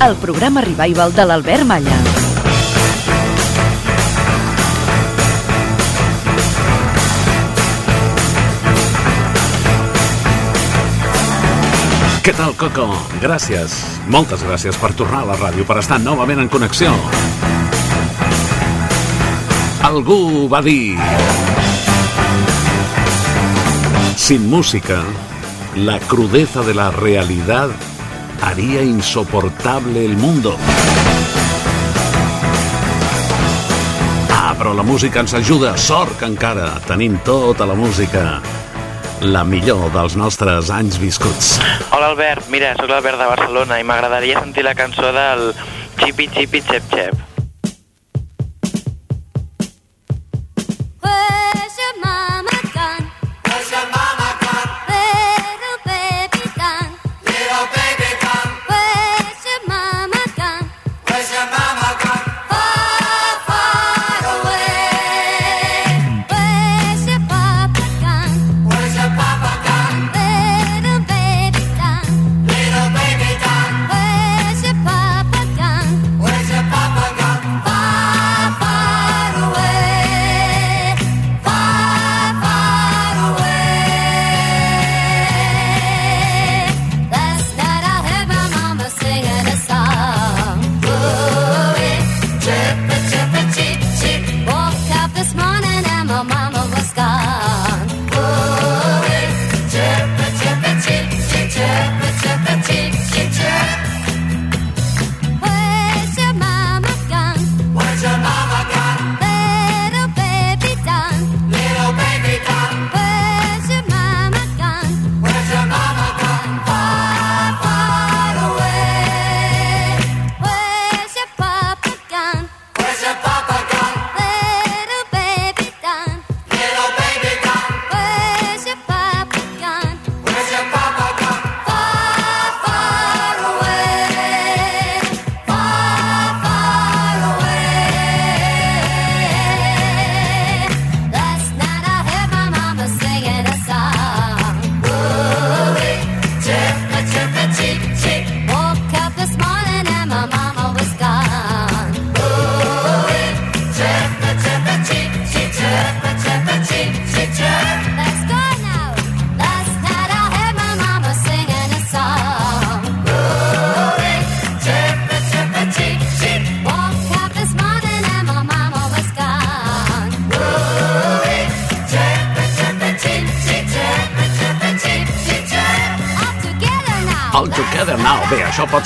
El programa revival de l'Albert Malla. Què tal, Coco? Gràcies. Moltes gràcies per tornar a la ràdio, per estar novament en connexió. Algú va dir... Sin música, la crudeza de la realidad haría insoportable el mundo. Ah, però la música ens ajuda. Sort que encara tenim tota la música. La millor dels nostres anys viscuts. Hola Albert, mira, sóc l'Albert de Barcelona i m'agradaria sentir la cançó del Chipi Chipi Chep Chep.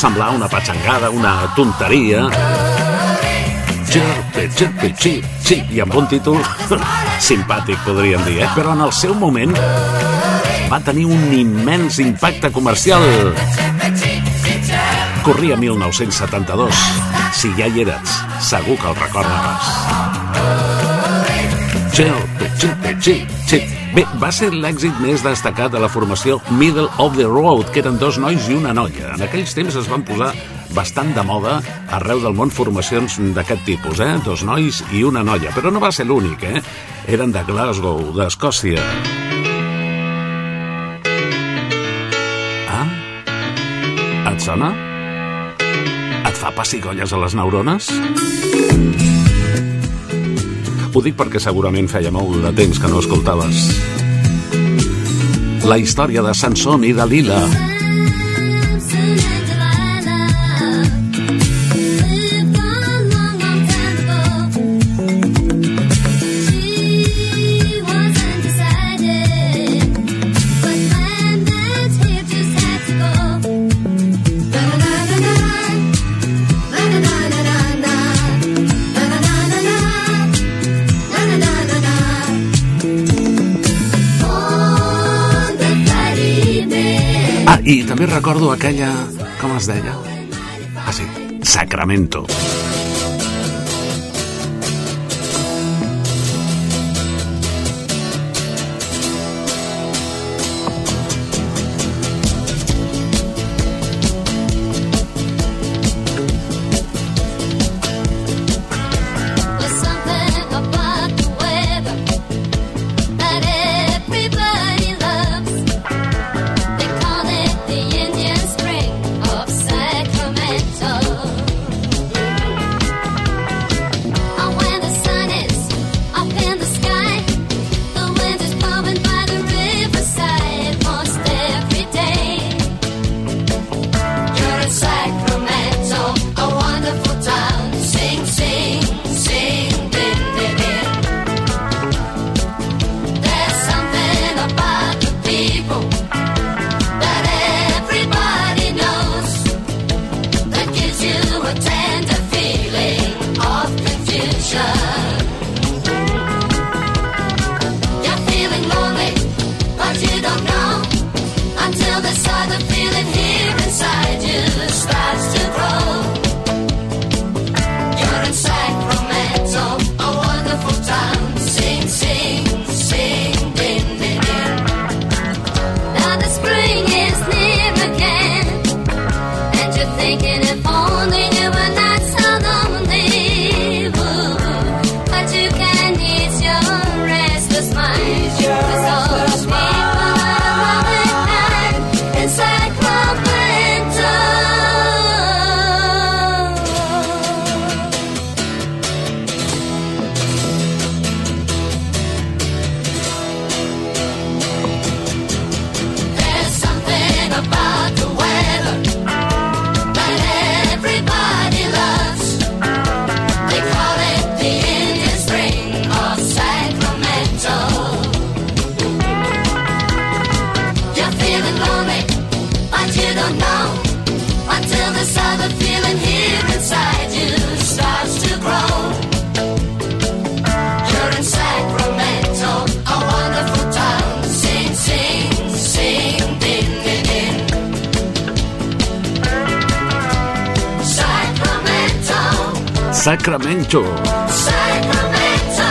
Semblar una patxangada, una tonteria. Chirpe, chirpe, xip, xip, i amb un títol simpàtic, podríem dir, eh? Però en el seu moment va tenir un immens impacte comercial. Corria 1972. Si ja hi eres, segur que el recordes. Chirpe, chirpe, xip, xip. Bé, va ser l'èxit més destacat de la formació Middle of the Road, que eren dos nois i una noia. En aquells temps es van posar bastant de moda arreu del món formacions d'aquest tipus, eh? Dos nois i una noia. Però no va ser l'únic, eh? Eren de Glasgow, d'Escòcia. Ah? Et sona? Et fa pessigolles a les neurones? Ho dic perquè segurament feia molt de temps que no escoltaves. La història de Sansón i Dalila. Ah, recordo aquella... Com es deia? Ah, sí, Sacramento. Sacramento. Sacramento,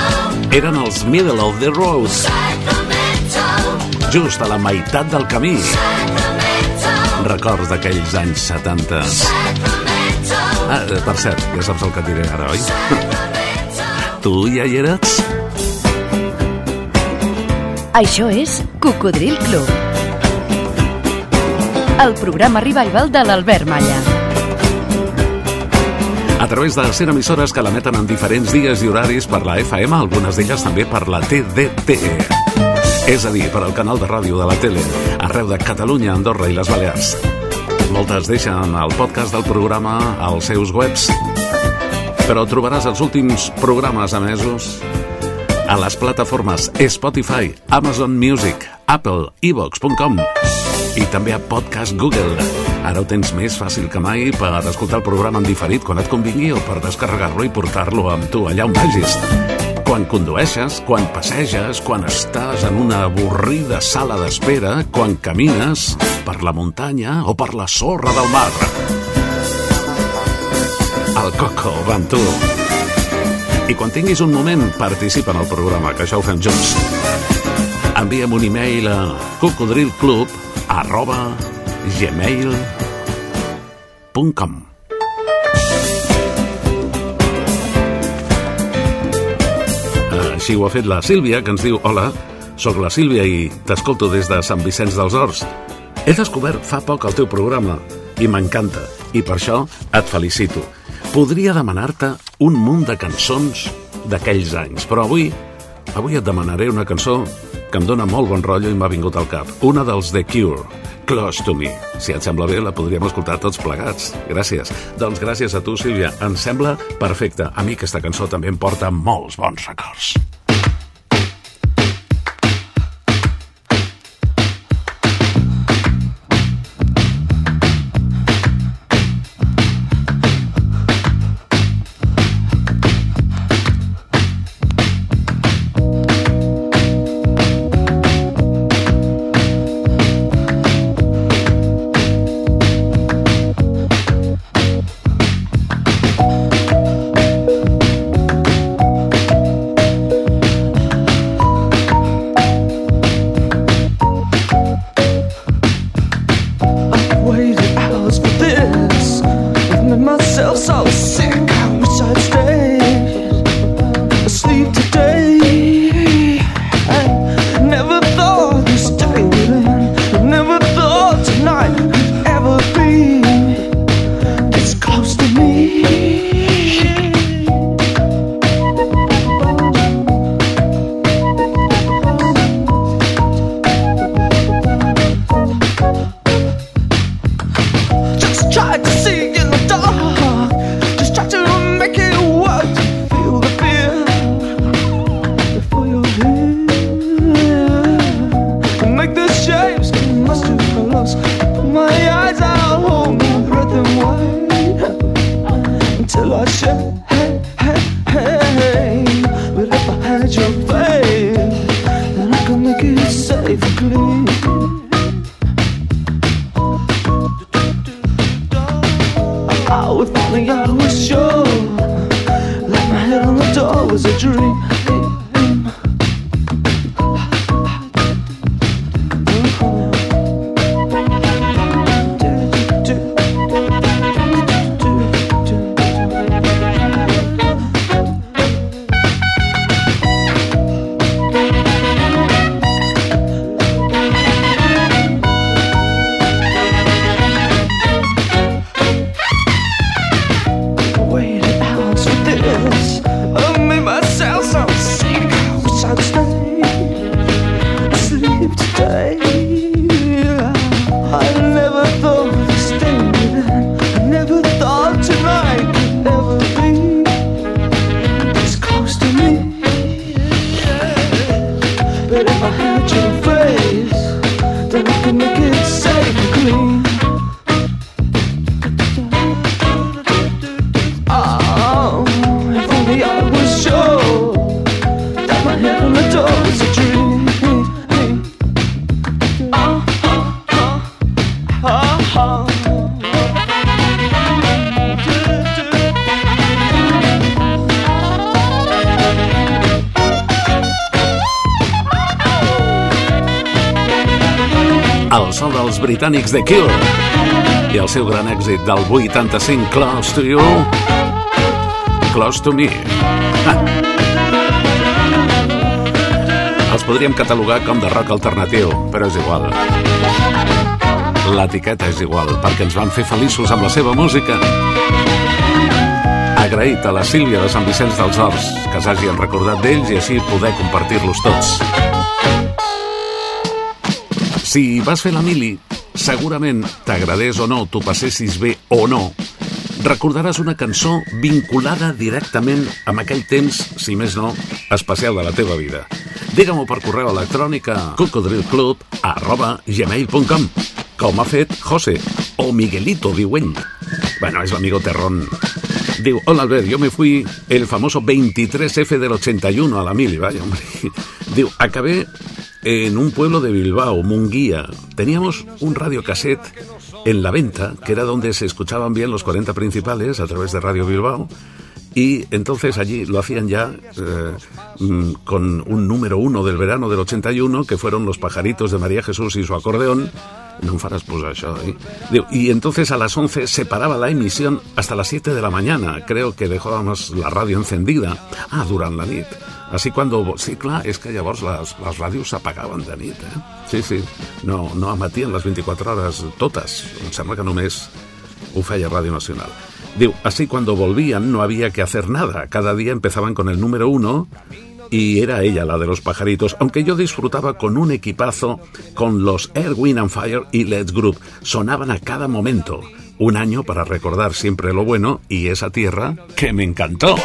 Eren els Middle of the Road, Sacramento, just a la meitat del camí. Sacramento, Records d'aquells anys 70. Sacramento, Ah, eh, per cert, ja saps el que et diré ara, oi? Sacramento. Tu ja hi eres? Això és Cocodril Club. El programa revival de l'Albert Malla. A través de 100 emissores que l'emeten en diferents dies i horaris per la FM, algunes d'elles també per la TDT. És a dir, per al canal de ràdio de la tele, arreu de Catalunya, Andorra i les Balears. Moltes deixen el podcast del programa als seus webs, però trobaràs els últims programes emesos a les plataformes Spotify, Amazon Music, Apple, evox.com i també a Podcast Google. Ara ho tens més fàcil que mai per escoltar el programa en diferit quan et convingui o per descarregar-lo i portar-lo amb tu allà on vagis. Quan condueixes, quan passeges, quan estàs en una avorrida sala d'espera, quan camines per la muntanya o per la sorra del mar. El Coco va amb tu. I quan tinguis un moment, participa en el programa, que això ho fem junts. Envia'm un e-mail a cocodrilclub arroba gmail.com Així ho ha fet la Sílvia, que ens diu Hola, sóc la Sílvia i t'escolto des de Sant Vicenç dels Horts. He descobert fa poc el teu programa i m'encanta, i per això et felicito. Podria demanar-te un munt de cançons d'aquells anys, però avui avui et demanaré una cançó que em dóna molt bon rotllo i m'ha vingut al cap. Una dels The Cure, Close to Me. Si et sembla bé, la podríem escoltar tots plegats. Gràcies. Doncs gràcies a tu, Sílvia. Em sembla perfecte. A mi aquesta cançó també em porta molts bons records. Oh, if only I was sure that my head on the door was a dream. Britànics de Kill i el seu gran èxit del 85 Close to You. Close to Me. Els podríem catalogar com de rock alternatiu però és igual. L'etiqueta és igual perquè ens van fer feliços amb la seva música. Agraït a la Sílvia de Sant Vicenç dels Horts que s'hagin recordat d'ells i així poder compartir-los tots. Si vas fer la mili, segurament t'agradés o no, t'ho passessis bé o no, recordaràs una cançó vinculada directament amb aquell temps, si més no, especial de la teva vida. Digue-m'ho per correu electrònic a cocodrilclub arroba gmail.com com ha fet José o Miguelito, diu ell. Bueno, és l'amigo Terrón. Diu, hola Albert, yo me fui el famoso 23F del 81 a la mili, vaya hombre. Diu, acabé en un pueblo de Bilbao, Munguía. Teníamos un radiocassette en la venta, que era donde se escuchaban bien los 40 principales a través de Radio Bilbao. Y entonces allí lo hacían ya eh, mm, con un número uno del verano del 81, que fueron Los pajaritos de María Jesús y su acordeón. No faràs posar això, eh? Y entonces a las 11 se paraba la emisión hasta las 7 de la mañana. Creo que dejábamos la radio encendida. Ah, durant la nit. Així quan... Sí, clar, és que llavors les, les ràdios s'apagaven de nit, eh? Sí, sí, no, no emetien les 24 hores totes. Em sembla que només ho feia Radio Nacional. Diu, así cuando volvían no había que hacer nada. Cada día empezaban con el número uno y era ella la de los pajaritos, aunque yo disfrutaba con un equipazo con los Air, Wind and Fire y Let's Group. Sonaban a cada momento. Un año para recordar siempre lo bueno y esa tierra que me encantó.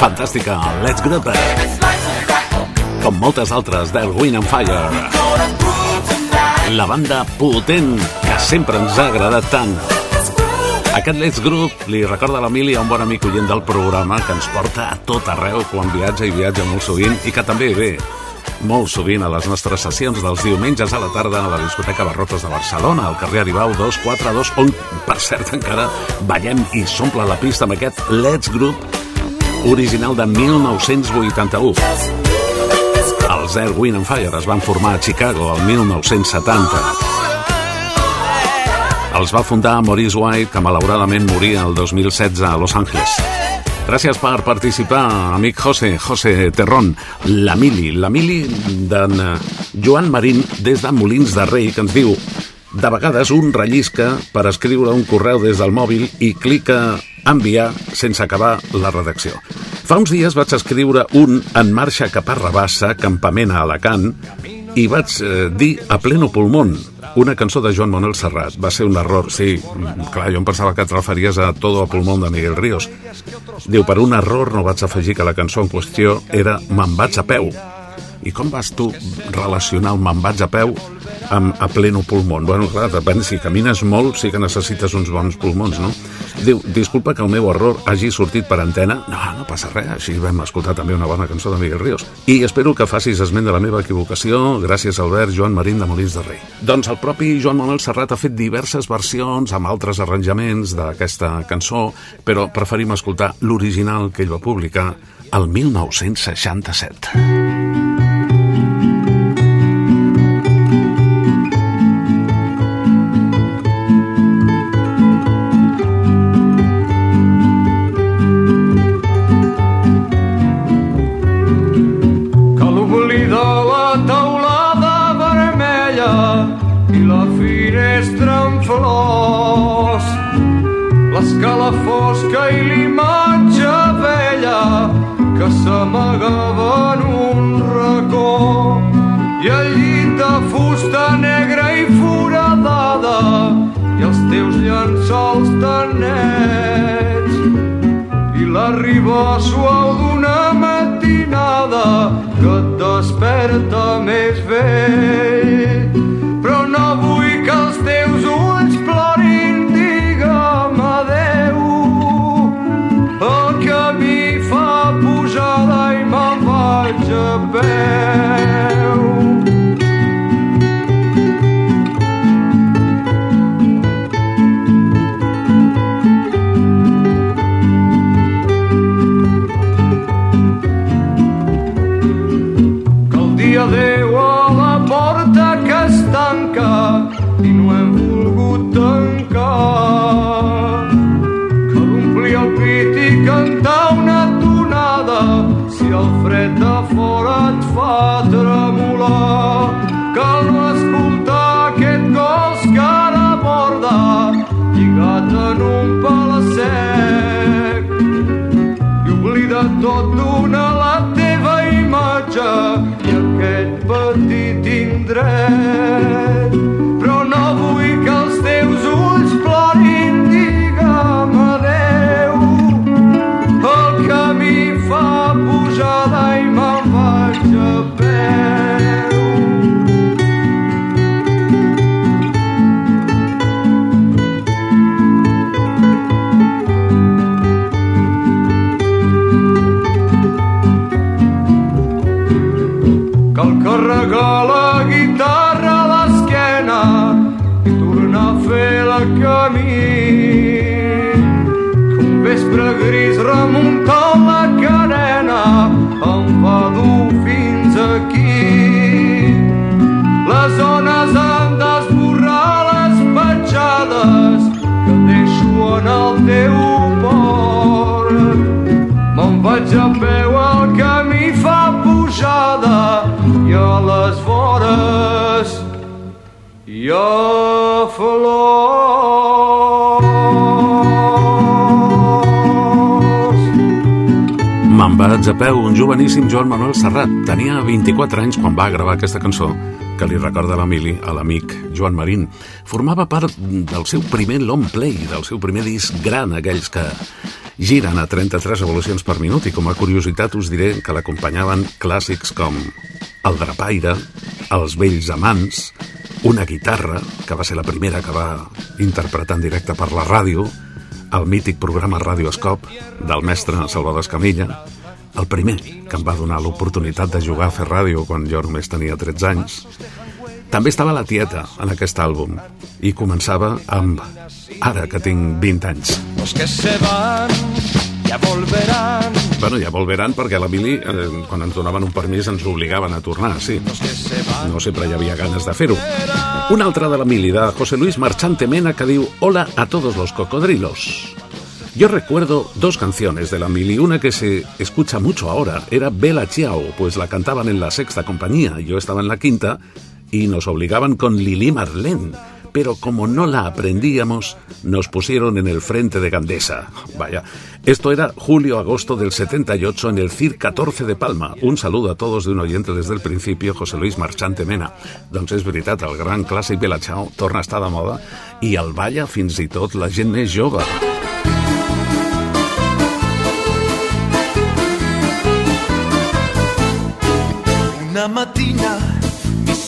Fantàstica, Let's of right. com moltes altres d'Erwin and Fire. La banda potent que sempre ens ha agradat tant. Aquest Let's Group li recorda l'Emili a un bon amic oient del programa que ens porta a tot arreu quan viatja i viatja molt sovint i que també ve molt sovint a les nostres sessions dels diumenges a la tarda a la discoteca Barrotes de Barcelona, al carrer Aribau 242, on, per cert, encara ballem i s'omple la pista amb aquest Let's Group original de 1981. Els Air, Wind and Fire es van formar a Chicago el 1970. Els va fundar Maurice White, que malauradament moria el 2016 a Los Angeles. Gràcies per participar, amic José, José Terrón, la Mili, la Mili d'en eh, Joan Marín des de Molins de Rei, que ens diu de vegades un rellisca per escriure un correu des del mòbil i clica enviar sense acabar la redacció. Fa uns dies vaig escriure un en marxa cap a Rabassa, campament a Alacant, i vaig eh, dir a pleno pulmón una cançó de Joan Manuel Serrat. Va ser un error, sí, clar, jo em pensava que et referies a Todo a pulmón de Miguel Ríos. Diu, per un error no vaig afegir que la cançó en qüestió era Me'n vaig a peu. I com vas tu relacionar el vaig a peu amb a pleno pulmón? Bueno, clar, depèn, si camines molt sí que necessites uns bons pulmons, no? Diu, disculpa que el meu error hagi sortit per antena. No, no passa res, així vam escoltar també una bona cançó de Miguel Ríos. I espero que facis esment de la meva equivocació. Gràcies, Albert Joan Marín de Molins de Rei. Doncs el propi Joan Manuel Serrat ha fet diverses versions amb altres arranjaments d'aquesta cançó, però preferim escoltar l'original que ell va publicar el 1967. Petit indret. gris remuntar la carena em fa dur fins aquí. Les zones han d'esborrar les petjades que deixo en el teu port. Me'n vaig a peu al camí fa pujada i a les vores hi ha flor. Vaig a peu, un joveníssim Joan Manuel Serrat. Tenia 24 anys quan va gravar aquesta cançó que li recorda l'Emili, a l'amic Joan Marín. Formava part del seu primer long play, del seu primer disc gran, aquells que giren a 33 revolucions per minut i com a curiositat us diré que l'acompanyaven clàssics com El Drapaire, Els vells amants, una guitarra, que va ser la primera que va interpretar en directe per la ràdio, el mític programa Radioscop del mestre Salvador Escamilla, el primer que em va donar l'oportunitat de jugar a fer ràdio quan jo només tenia 13 anys. També estava la tieta en aquest àlbum i començava amb Ara que tinc 20 anys. Los que se van ya volverán. Bueno, ja volveran perquè a la Mili, eh, quan ens donaven un permís, ens obligaven a tornar, sí. No sempre hi havia ganes de fer-ho. Un altre de la Mili, de José Luis Marchante Mena, que diu Hola a todos los cocodrilos. Yo recuerdo dos canciones de la Mili, una que se escucha mucho ahora, era Bella Ciao, pues la cantaban en la sexta compañía, yo estaba en la quinta, y nos obligaban con Lili Marlene. Pero como no la aprendíamos, nos pusieron en el frente de Gandesa. Vaya, esto era julio-agosto del 78 en el CIR 14 de Palma. Un saludo a todos de un oyente desde el principio, José Luis Marchante Mena. Doncs és veritat, el gran clàssic Bella Ciao torna a estar moda i el balla fins i tot la gent.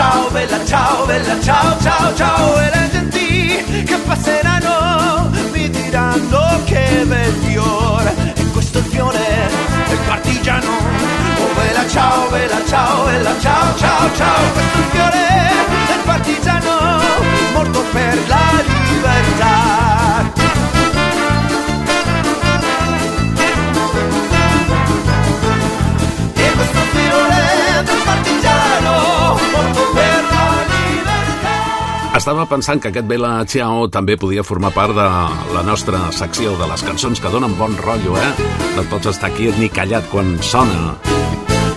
ciao, bella ciao, bella ciao, ciao, ciao. E le genti che passeranno mi diranno che bel fiore. E questo è il fiore partigiano. Oh bella ciao, bella ciao, bella ciao, ciao, ciao. Questo è il fiore partigiano morto per la libertà. E questo fiore del partigiano morto. Estava pensant que aquest Bella Ciao també podia formar part de la nostra secció de les cançons que donen bon rotllo, eh? De tots estar aquí ni callat quan sona.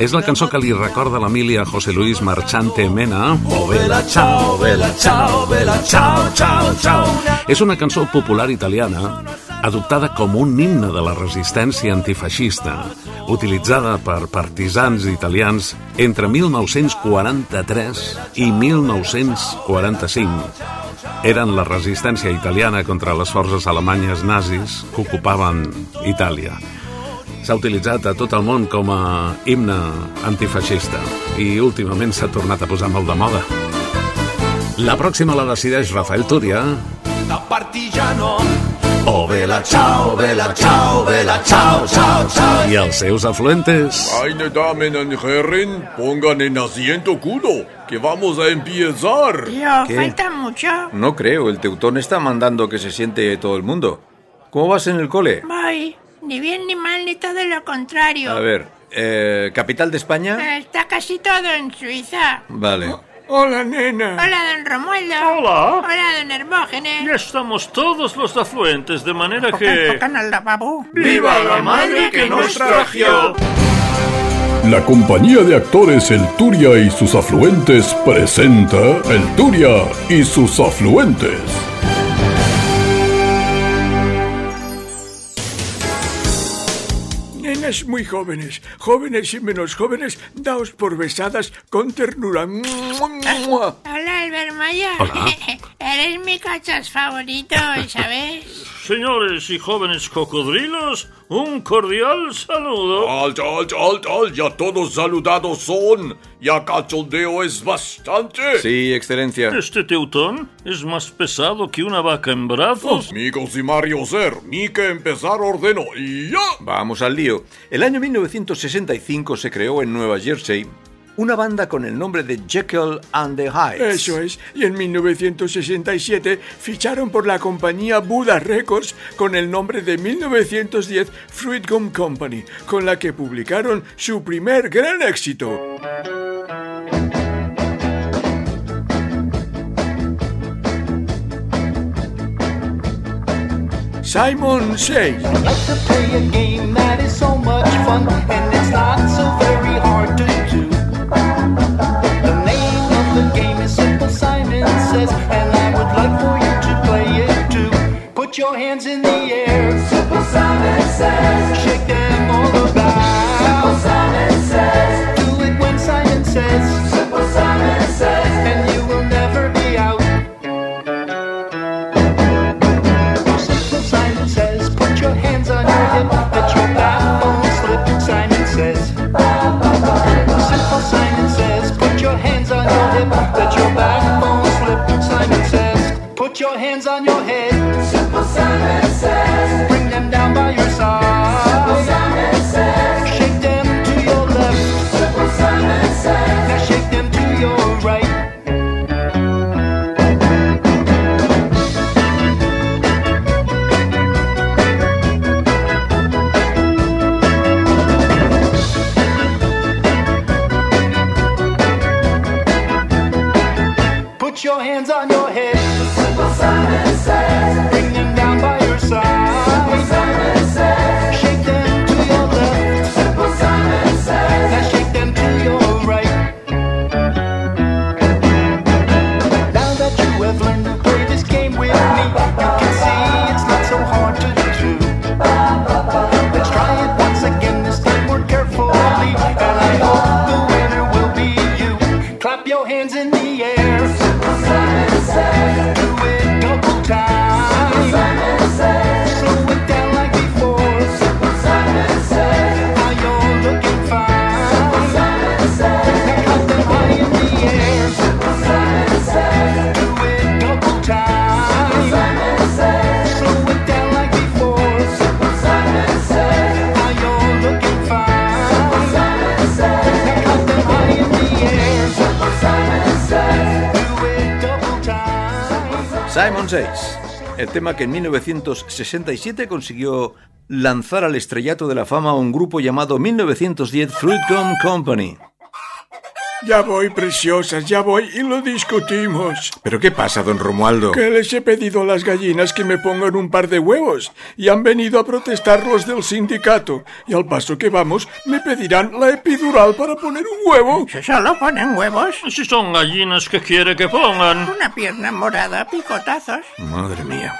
És la cançó que li recorda l'Emília José Luis Marchante Mena. Oh, Bella Ciao, Bella Ciao, Bella Ciao, Ciao, Ciao. És una cançó popular italiana adoptada com un himne de la resistència antifeixista, utilitzada per partisans italians entre 1943 i 1945. Eren la resistència italiana contra les forces alemanyes nazis que ocupaven Itàlia. S'ha utilitzat a tot el món com a himne antifeixista i últimament s'ha tornat a posar molt de moda. La pròxima la decideix Rafael Túria Da partigiano Oh bella ciao, bella ciao, bella ciao, ciao, ciao i els seus afluentes. Meine Damen und Herren, pongan en asiento culo, que vamos a empezar. Tío, ¿Qué? falta mucho. No creo, el teutón está mandando que se siente todo el mundo. ¿Cómo vas en el cole? Voy. Ni bien ni mal ni todo lo contrario. A ver, eh, ¿capital de España? Está casi todo en Suiza. Vale. Hola, nena. Hola, don Romualdo. Hola. Hola, don Hermógenes. Ya estamos todos los afluentes, de manera que... Tocan al lavabo. ¡Viva la madre que nos trajo! La compañía de actores El Turia y sus afluentes presenta El Turia y sus afluentes. Nenas muy jóvenes, jóvenes y menos jóvenes, daos por besadas con ternura. Hola, Albert Maya. Hola. Eres mi cachas favorito, ¿sabes? Señores y jóvenes cocodrilos, un cordial saludo. Alt, alt, alt, alt, ya todos saludados son. Ya cachondeo es bastante. Sí, excelencia. Este teutón es más pesado que una vaca en brazos. Amigos y Mario Ser, ni que empezar ordeno y ya. Vamos al lío. El año 1965 se creó en Nueva Jersey una banda con el nombre de Jekyll and the Hyde. Eso es. Y en 1967 ficharon por la compañía Buddha Records con el nombre de 1910 Fruit Gum Company, con la que publicaron su primer gran éxito. Simon Says. like to play a game that is so much fun and it's not so very hard to Put your hands in the air. Simple Simon Says. Shake them all Simon Says, el tema que en 1967 consiguió lanzar al estrellato de la fama a un grupo llamado 1910 Fruit Gum Company. Ya voy, preciosas, ya voy y lo discutimos. ¿Pero qué pasa, don Romualdo? Que les he pedido a las gallinas que me pongan un par de huevos y han venido a protestar los del sindicato. Y al paso que vamos, me pedirán la epidural para poner un huevo. ¿Se solo ponen huevos? Si son gallinas que quiere que pongan. Una pierna morada, picotazos. Madre mía.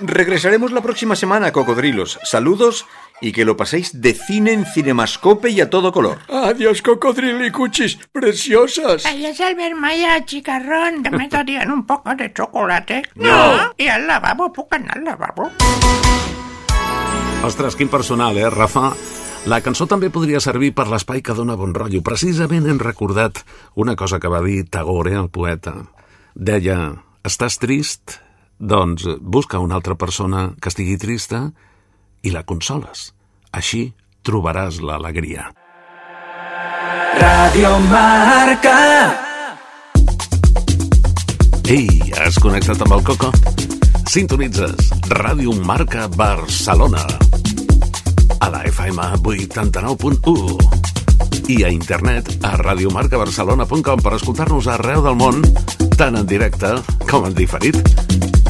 Regresaremos la próxima semana, cocodrilos. Saludos y que lo paséis de cine en cinemascope y a todo color. Adiós, cocodrilicuchis, preciosas. Adiós, Albert Maya, chicarrón. ¿Te me darían un poco de chocolate? No. Y al lavabo, pucan al lavabo. Ostres, quin personal, eh, Rafa? La cançó també podria servir per l'espai que dona bon rotllo. Precisament hem recordat una cosa que va dir Tagore, el poeta. Deia, estàs trist? Doncs busca una altra persona que estigui trista i la consoles. Així trobaràs l'alegria. Radio Marca. Ei, has connectat amb el Coco? Sintonitzes Ràdio Marca Barcelona a la FM 89.1 i a internet a radiomarcabarcelona.com per escoltar-nos arreu del món, tant en directe com en diferit.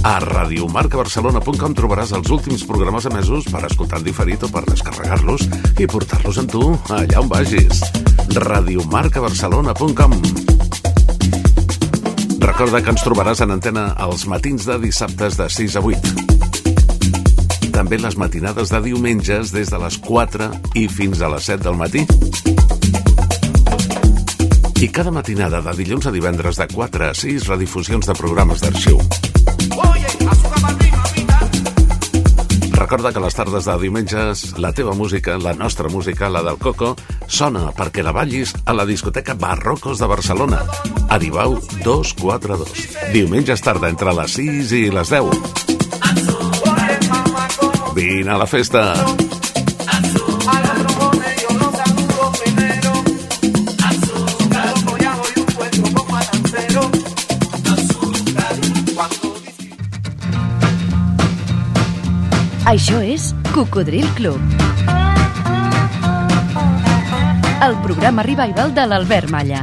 A radiomarcabarcelona.com trobaràs els últims programes emesos per escoltar en diferit o per descarregar-los i portar-los amb tu allà on vagis. radiomarcabarcelona.com Recorda que ens trobaràs en antena els matins de dissabtes de 6 a 8. També les matinades de diumenges des de les 4 i fins a les 7 del matí. I cada matinada de dilluns a divendres de 4 a 6 redifusions de programes d'arxiu. Recorda que les tardes de diumenges la teva música, la nostra música, la del Coco, sona perquè la ballis a la discoteca Barrocos de Barcelona. Aribau 242. Diumenges tarda entre les 6 i les 10. Vine a la festa. Això és Cocodril Club. El programa revival de l'Albert Malla.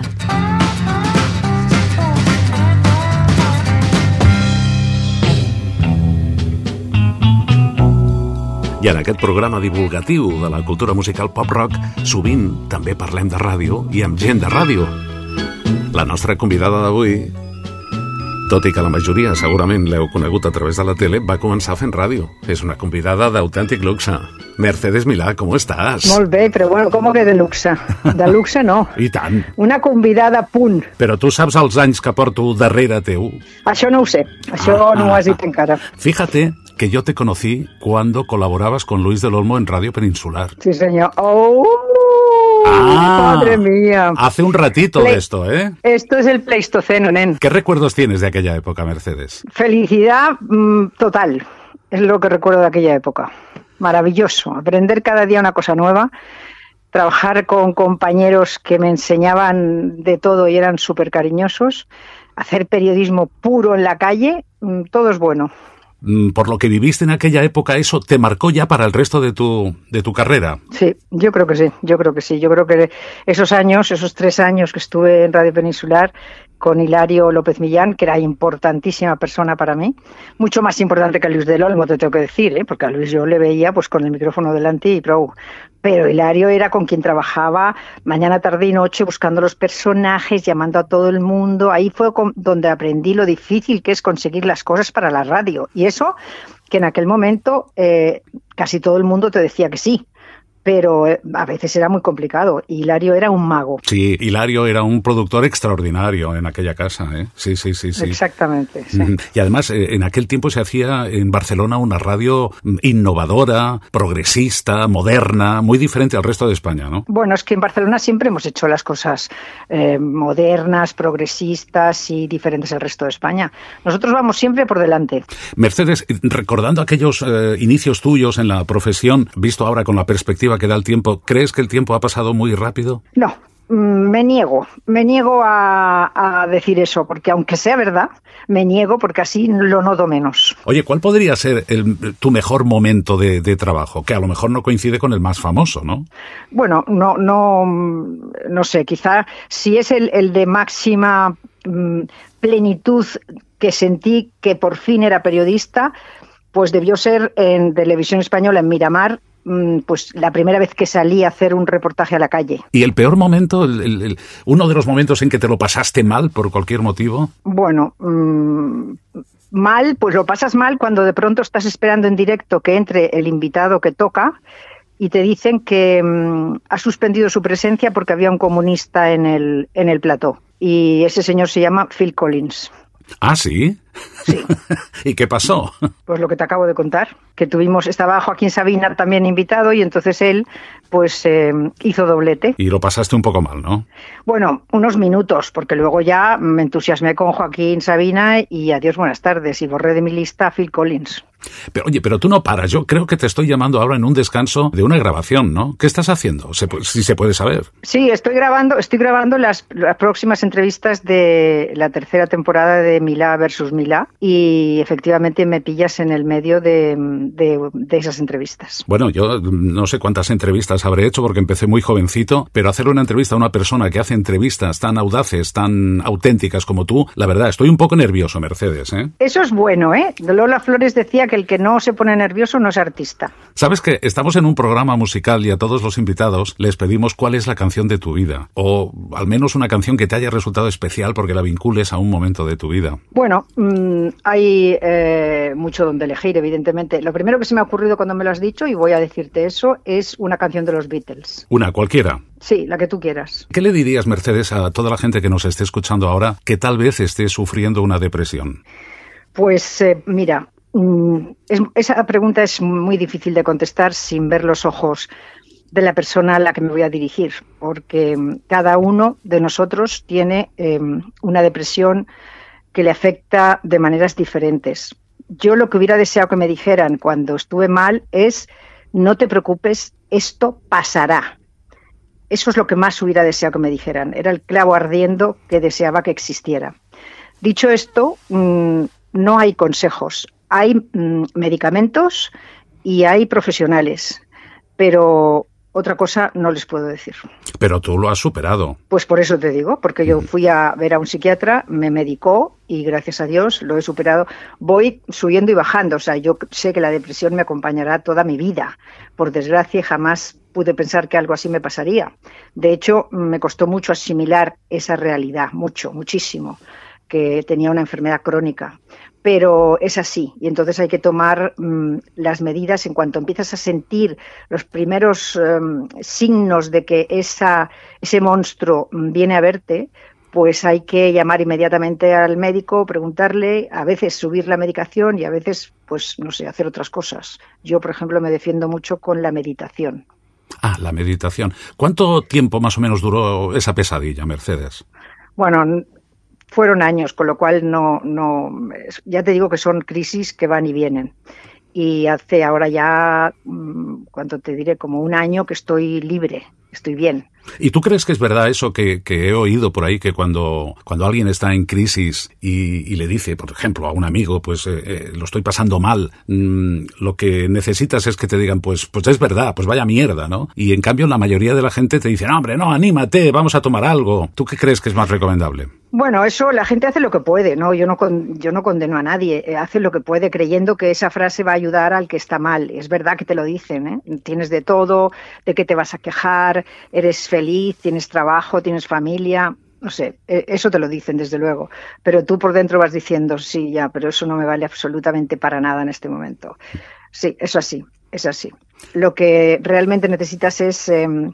I en aquest programa divulgatiu de la cultura musical pop-rock, sovint també parlem de ràdio i amb gent de ràdio. La nostra convidada d'avui, tot i que la majoria segurament l'heu conegut a través de la tele, va començar fent ràdio. És una convidada d'autèntic luxe. Mercedes Milà, com estàs? Molt bé, però bueno, com que de luxe? De luxe no. I tant. Una convidada, punt. Però tu saps els anys que porto darrere teu? Això no ho sé, això Ah, no ho ah, has dit encara. Fíjate que yo te conocí cuando colaborabas con Luis del Olmo en Radio Peninsular. Sí, senyor. Oh, Ah. madre mía. Hace un ratito de esto, ¿eh? Esto es el Pleistoceno, nen. ¿Qué recuerdos tienes de aquella época, Mercedes? Felicidad mm, total, es lo que recuerdo de aquella época. Maravilloso, aprender cada día una cosa nueva, trabajar con compañeros que me enseñaban de todo y eran súper cariñosos, hacer periodismo puro en la calle, mm, todo es bueno. Mm, Por lo que viviste en aquella época, eso te marcó ya para el resto de tu, de tu carrera. Sí, yo creo que sí, yo creo que sí. Yo creo que esos años, esos tres años que estuve en Radio Peninsular con Hilario López Millán, que era importantísima persona para mí, mucho más importante que a Luis del Olmo, te tengo que decir, ¿eh? porque a Luis yo le veía pues con el micrófono delante y pro. Pero Hilario era con quien trabajaba mañana, tarde y noche buscando los personajes, llamando a todo el mundo. Ahí fue donde aprendí lo difícil que es conseguir las cosas para la radio. Y eso que en aquel momento eh, casi todo el mundo te decía que sí, pero eh, a veces era muy complicado. Hilario era un mago. Sí, Hilario era un productor extraordinario en aquella casa, ¿eh? Sí, sí, sí, sí. Exactamente. sí. Y además, eh, en aquel tiempo se hacía en Barcelona una radio mm, innovadora, progresista, moderna, muy diferente al resto de España, ¿no? Bueno, es que en Barcelona siempre hemos hecho las cosas eh, modernas, progresistas y diferentes al resto de España. Nosotros vamos siempre por delante. Mercedes, recordando aquellos eh, inicios tuyos en la profesión, visto ahora con la perspectiva que da el tiempo, ¿crees que el tiempo ha pasado muy rápido? No, mm, me niego, me niego a, a decir eso, porque aunque sea verdad, me niego porque así lo noto menos. Oye, ¿cuál podría ser el- tu mejor momento de, de trabajo? Que a lo mejor no coincide con el más famoso, ¿no? Bueno, no, no, no sé, quizá si es el, el de máxima mm, plenitud que sentí que por fin era periodista, pues debió ser en televisión española en Miramar, pues la primera vez que salí a hacer un reportaje a la calle. ¿Y el peor momento, el- el- el- uno de los momentos en que te lo pasaste mal por cualquier motivo? Bueno, mm, mal, pues lo pasas mal cuando de pronto estás esperando en directo que entre el invitado que toca y te dicen que mm, ha suspendido su presencia porque había un comunista en el, en el plató. Y ese señor se llama Phil Collins. Ah, sí. ¿Y qué pasó? Pues lo que te acabo de contar, que tuvimos, estaba Joaquín Sabina también invitado y entonces él pues eh, hizo doblete. Y lo pasaste un poco mal, ¿no? Bueno, unos minutos, porque luego ya me entusiasmé con Joaquín Sabina y adiós, buenas tardes, y borré de mi lista a Phil Collins. Pero oye, pero tú no paras. Yo creo que te estoy llamando ahora en un descanso de una grabación, ¿no? ¿Qué estás haciendo? Se si se puede saber. Sí, estoy grabando, estoy grabando las, las próximas entrevistas de la tercera temporada de Milá versus Milá. Milá y efectivamente me pillas en el medio de, de- de esas entrevistas. Bueno, yo no sé cuántas entrevistas habré hecho porque empecé muy jovencito, pero hacer una entrevista a una persona que hace entrevistas tan audaces, tan auténticas como tú, la verdad, estoy un poco nervioso, Mercedes, ¿eh? Eso es bueno, ¿eh? Lola Flores decía que el que no se pone nervioso no es artista. Sabes que estamos en un programa musical y a todos los invitados les pedimos cuál es la canción de tu vida, o al menos una canción que te haya resultado especial porque la vincules a un momento de tu vida. Bueno, mm, hay eh, mucho donde elegir, evidentemente. Lo primero que se me ha ocurrido cuando me lo has dicho, y voy a decirte eso, es una canción de los Beatles. Una, cualquiera. Sí, la que tú quieras. ¿Qué le dirías, Mercedes, a toda la gente que nos esté escuchando ahora que tal vez esté sufriendo una depresión? Pues eh, mira, mm, es- esa pregunta es muy difícil de contestar sin ver los ojos de la persona a la que me voy a dirigir, porque cada uno de nosotros tiene eh, una depresión que le afecta de maneras diferentes. Yo lo que hubiera deseado que me dijeran cuando estuve mal es, no te preocupes, esto pasará. Eso es lo que más hubiera deseado que me dijeran. Era el clavo ardiendo que deseaba que existiera. Dicho esto, mm, no hay consejos. Hay mm, medicamentos y hay profesionales, pero otra cosa no les puedo decir. Pero tú lo has superado. Pues por eso te digo, porque yo fui a ver a un psiquiatra, me medicó y gracias a Dios lo he superado. Voy subiendo y bajando, o sea, yo sé que la depresión me acompañará toda mi vida. Por desgracia, jamás pude pensar que algo así me pasaría. De hecho, me costó mucho asimilar esa realidad, mucho, muchísimo, que tenía una enfermedad crónica. Pero es así, y entonces hay que tomar mm, las medidas en cuanto empiezas a sentir los primeros em, signos de que esa, ese monstruo mm, viene a verte, pues hay que llamar inmediatamente al médico, preguntarle, a veces subir la medicación y a veces, pues, no sé, hacer otras cosas. Yo, por ejemplo, me defiendo mucho con la meditación. Ah, la meditación. ¿Cuánto tiempo más o menos duró esa pesadilla, Mercedes? Bueno, fueron años, con lo cual no, no, ya te digo que son crisis que van y vienen. Y hace ahora ya, mm, ¿cuánto te diré? Como un año que estoy libre, estoy bien. ¿Y tú crees que es verdad eso que, que he oído por ahí, que cuando, cuando alguien está en crisis y, y le dice, por ejemplo, a un amigo, pues eh, eh, lo estoy pasando mal, mm, lo que necesitas es que te digan, pues, pues es verdad, pues vaya mierda, ¿no? Y en cambio la mayoría de la gente te dice, no, hombre, no, anímate, vamos a tomar algo. ¿Tú qué crees que es más recomendable? Bueno, eso la gente hace lo que puede, ¿no? Yo no, con- yo no condeno a nadie, eh, hace lo que puede creyendo que esa frase va a ayudar al que está mal. Es verdad que te lo dicen, ¿eh? Tienes de todo, de qué te vas a quejar, eres feliz, tienes trabajo, tienes familia, no sé, eh, eso te lo dicen desde luego. Pero tú por dentro vas diciendo, sí, ya, pero eso no me vale absolutamente para nada en este momento. Sí, eso así, es así. Lo que realmente necesitas es... em,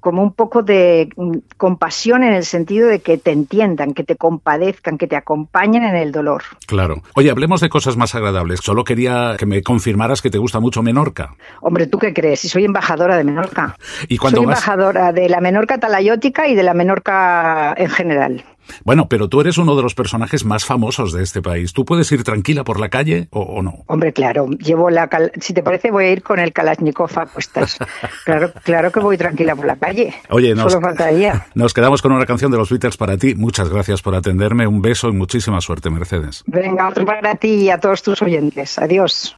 como un poco de mm, compasión en el sentido de que te entiendan, que te compadezcan, que te acompañen en el dolor. Claro. Oye, hablemos de cosas más agradables. Solo quería que me confirmaras que te gusta mucho Menorca. Hombre, ¿tú qué crees? Si soy embajadora de Menorca. Y cuando soy vas... embajadora de la Menorca talayótica y de la Menorca en general. Bueno, pero tú eres uno de los personajes más famosos de este país. ¿Tú puedes ir tranquila por la calle o, o no? Hombre, claro, llevo la cal- si te parece voy a ir con el Kalashnikov a cuestas. Claro, claro que voy tranquila por la calle. Oye, nos, Solo faltaría. nos quedamos con una canción de los Beatles para ti. Muchas gracias por atenderme. Un beso y muchísima suerte, Mercedes. Venga, otro para ti y a todos tus oyentes. Adiós.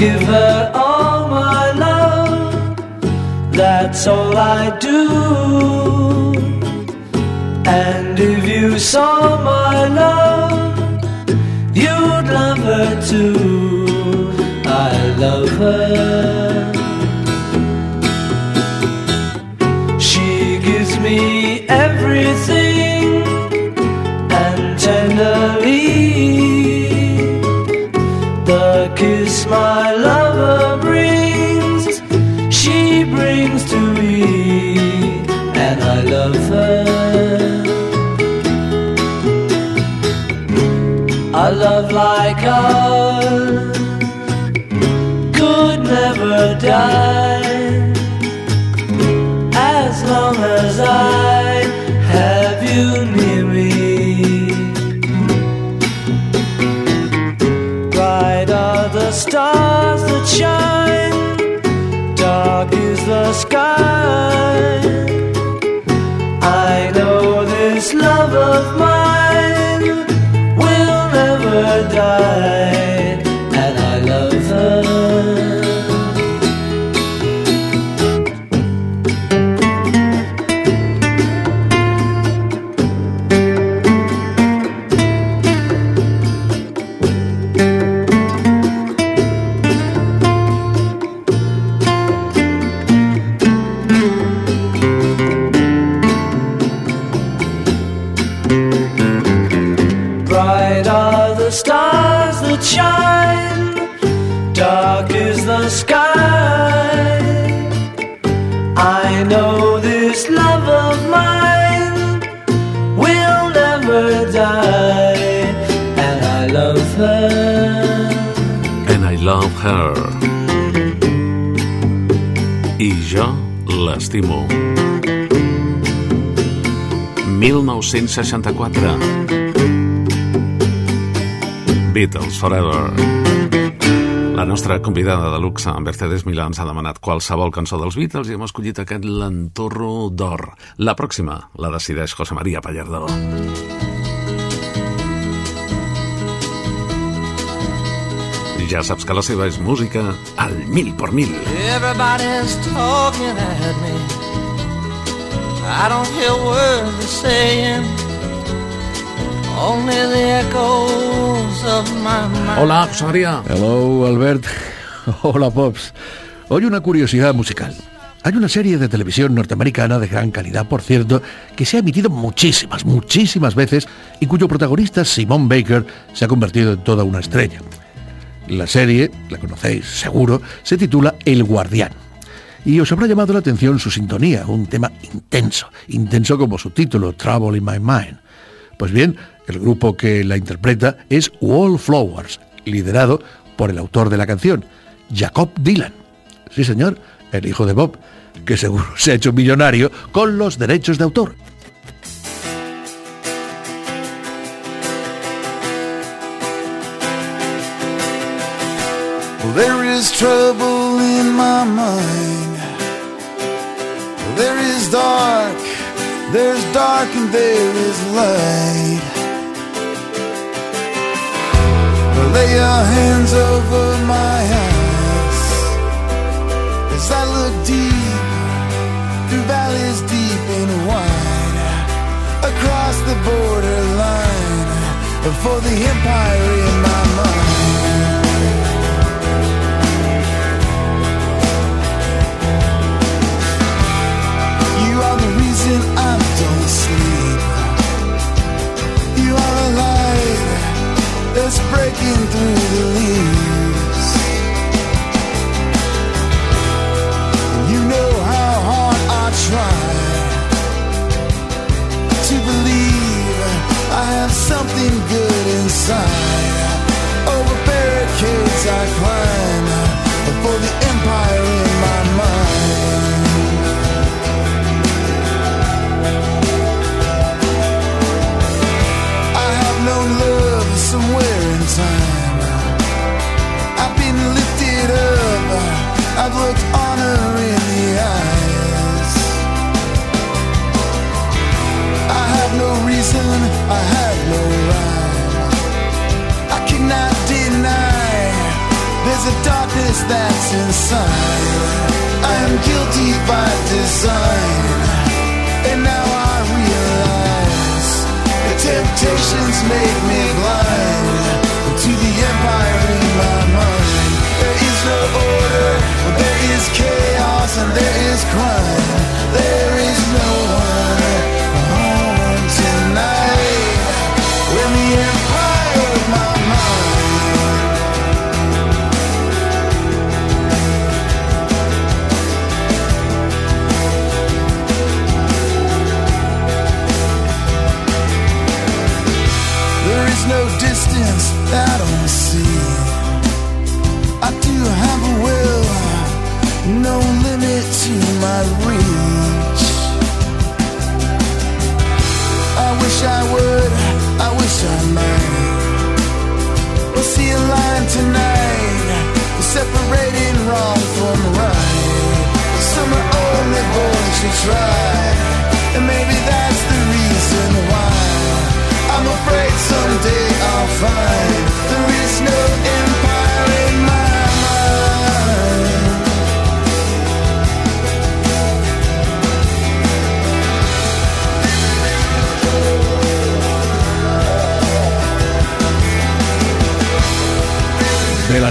Give her all my love, that's all I do. And if you saw my love, you'd love her too. I love her. Like us, could never die. 1964. Beatles Forever. La nostra convidada de luxe, Mercedes Milà, ens ha demanat qualsevol cançó dels Beatles i hem escollit aquest L'Entorro d'Or. La pròxima la decideix José María Pallardó. Ja saps que la seva és música al mil por mil. Everybody's talking at me. I don't hear words they're saying. Only the echoes of my mind. Hola. Hello, Albert. Hola, Pops. Hoy una curiosidad musical. Hay una serie de televisión norteamericana de gran calidad, por cierto, que se ha emitido muchísimas, muchísimas veces y cuyo protagonista, Simon Baker, se ha convertido en toda una estrella. La serie, la conocéis seguro, se titula El Guardián. Y os habrá llamado la atención su sintonía, un tema intenso, intenso como su título, Trouble in My Mind. Pues bien, el grupo que la interpreta es Wallflowers, liderado por el autor de la canción, Jacob Dylan. Sí, señor, el hijo de Bob, que seguro se ha hecho millonario con los derechos de autor. There is dark, there's dark and there is light. Lay your hands over my eyes as I look deep through valleys deep and wide across the borderline for the empire in my mind. Breaking through the leaves. You know how hard I try to believe I have something good inside. Inside. I am guilty by design.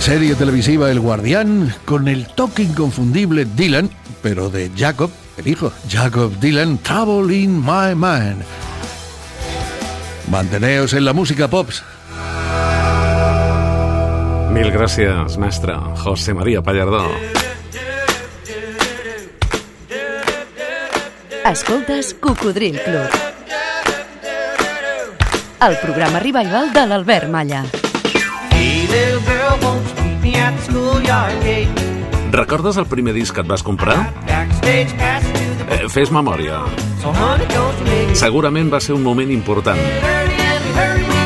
Serie televisiva El Guardián, con el toque inconfundible Dylan, pero de Jacob, el hijo, Jacob Dylan, Trouble in My Mind. Manteneos en la música pops. Mil gràcies, mestre José María Pallardó. Escoltes Cocodril Club. El programa revival de l'Albert Malla. Hey, little girl, Recordes el primer disc que et vas comprar? Eh, fes memòria. Segurament va ser un moment important.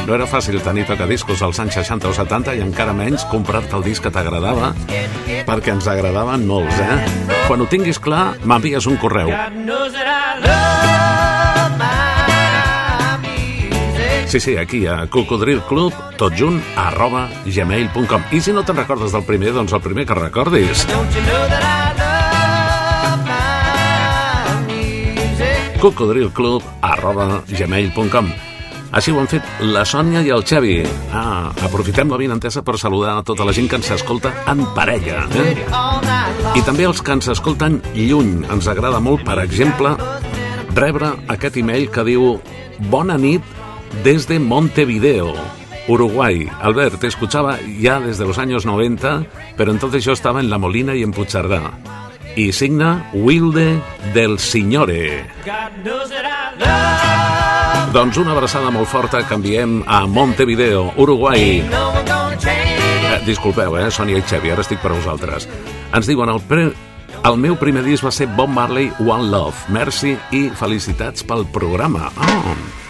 No era fàcil tenir tocadiscos als anys 60 o 70 i encara menys comprar-te el disc que t'agradava, perquè ens agradaven molts, eh? Quan ho tinguis clar, m'envies un correu. Sí, sí, aquí a Cocodril Club, tot junt, arroba gmail.com. I si no te'n recordes del primer, doncs el primer que recordis. Cocodrilclub arroba gmail.com Així ho han fet la Sònia i el Xavi. Ah, aprofitem la vinentesa per saludar a tota la gent que ens escolta en parella. Eh? I també els que ens escolten lluny. Ens agrada molt, per exemple, rebre aquest email que diu Bona nit des de Montevideo, Uruguay. Albert, te escuchaba ya desde los años 90, pero entonces yo estaba en La Molina y en Puigcerdà. Y signa Wilde del Signore. Doncs una abraçada molt forta que enviem a Montevideo, Uruguai. Eh, disculpeu, eh, Sònia i Xavi, ara estic per a vosaltres. Ens diuen, el, pre... el meu primer disc va ser Bob Marley, One Love. Merci i felicitats pel programa. Oh.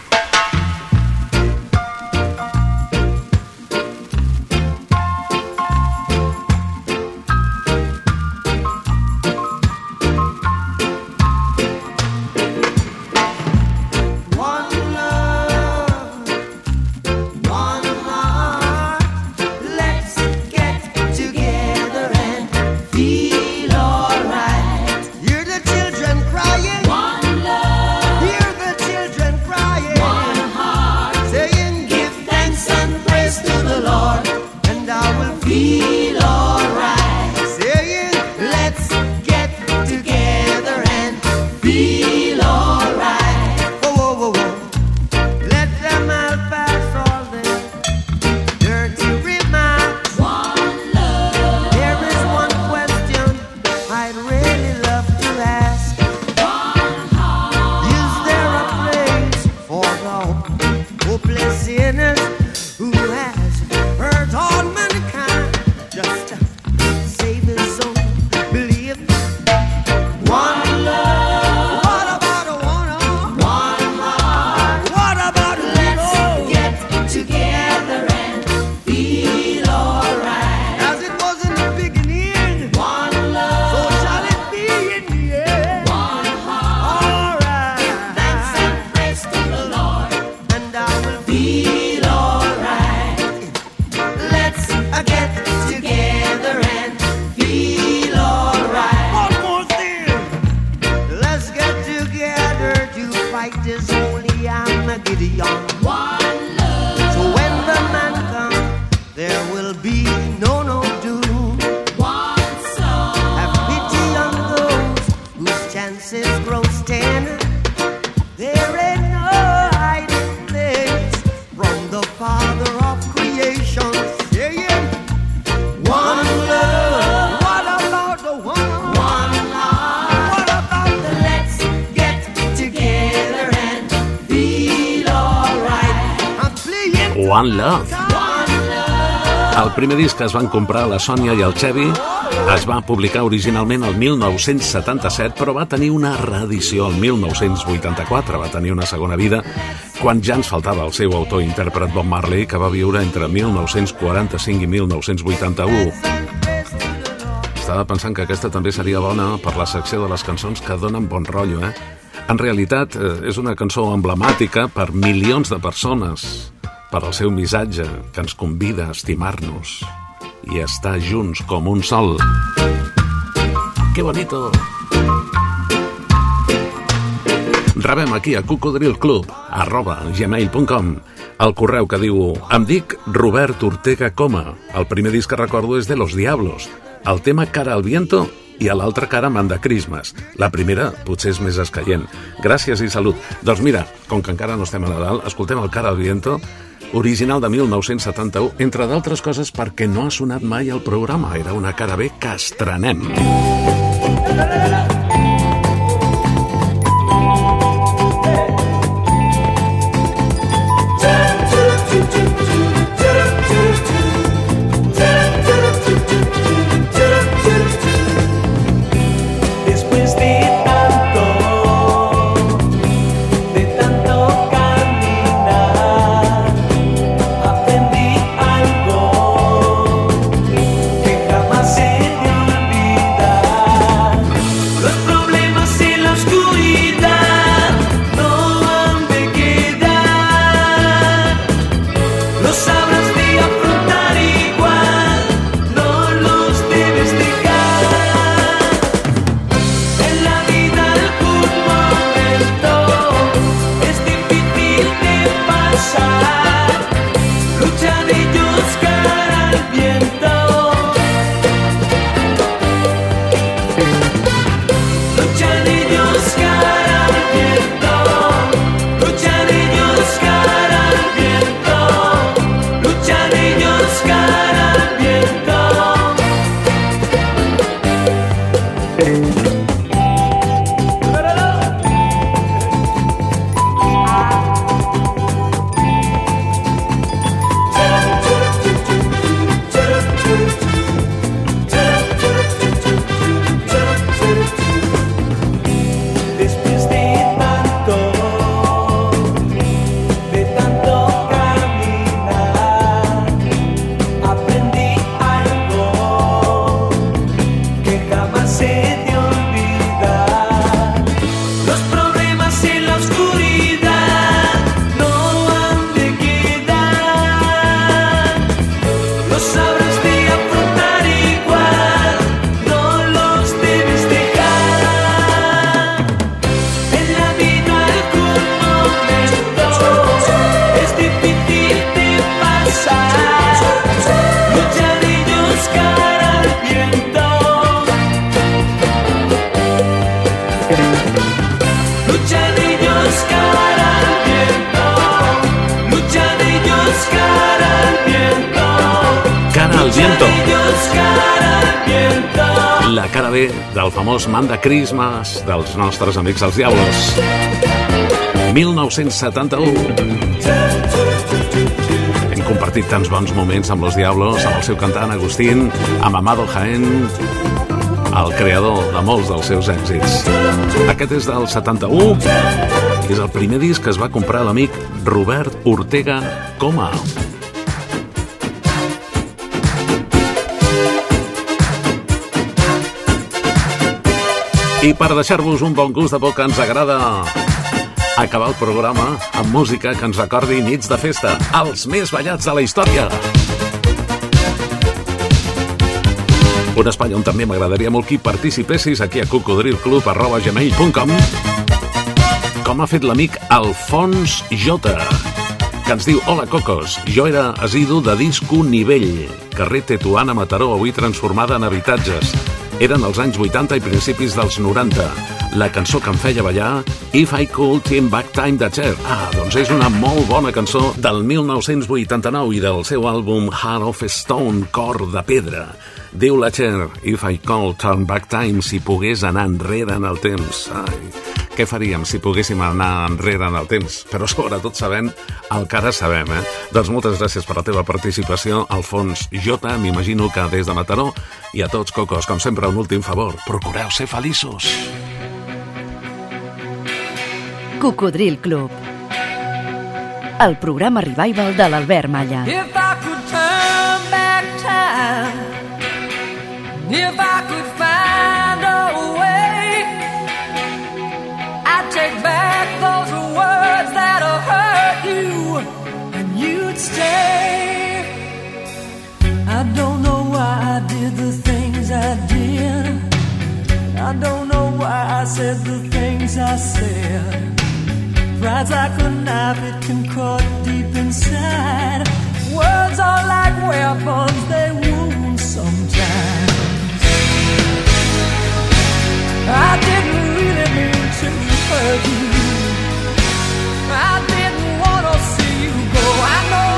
One Love. El primer disc que es van comprar la Sònia i el Xevi es va publicar originalment el 1977, però va tenir una reedició el 1984, va tenir una segona vida, quan ja ens faltava el seu autor intèrpret Bob Marley, que va viure entre 1945 i 1981. Estava pensant que aquesta també seria bona per la secció de les cançons que donen bon rotllo, eh? En realitat, eh, és una cançó emblemàtica per milions de persones, per al seu missatge que ens convida a estimar-nos i a estar junts com un sol. ¡Qué bonito! Rebem aquí a cocodrilclub arroba gmail.com el correu que diu Em dic Robert Ortega Coma. El primer disc que recordo és de Los Diablos. El tema Cara al Viento i a l'altra cara Manda Christmas. La primera potser és més escaient. Gràcies i salut. Doncs mira, com que encara no estem a Nadal, escoltem el Cara al Viento original de 1971, entre d'altres coses perquè no ha sonat mai al programa. Era una cara B que estrenem. Después B del famós Manda Christmas dels nostres amics els Diablos. 1971. Hem compartit tants bons moments amb los Diablos, amb el seu cantant Agustín, amb Amado Jaén, el creador de molts dels seus èxits. Aquest és del 71 i és el primer disc que es va comprar l'amic Robert Ortega Coma. I per deixar-vos un bon gust de boca ens agrada acabar el programa amb música que ens recordi nits de festa, els més ballats de la història. Un espai on també m'agradaria molt que participessis aquí a cocodrilclub.gmail.com com ha fet l'amic Alfons J que ens diu Hola Cocos, jo era asidu de disco Nivell, carrer Tetuana Mataró, avui transformada en habitatges. Eren els anys 80 i principis dels 90. La cançó que em feia ballar, If I Could Turn Back Time de Cher. Ah, doncs és una molt bona cançó del 1989 i del seu àlbum Heart of Stone, Cor de Pedra. Diu la Cher, If I Could Turn Back Time, si pogués anar enrere en el temps. Ai, què faríem si poguéssim anar enrere en el temps? Però sobretot sabent el que ara sabem, eh? Doncs moltes gràcies per la teva participació, Alfons J. M'imagino que des de Mataró i a tots, Cocos, com sempre, un últim favor. Procureu ser feliços. Cocodril Club. El programa revival de l'Albert Malla. If I could turn back time, if I could I don't know why I said the things I said. Pride's like a knife, it can cut deep inside. Words are like weapons, they wound sometimes. I didn't really mean to hurt you. I didn't want to see you go. I know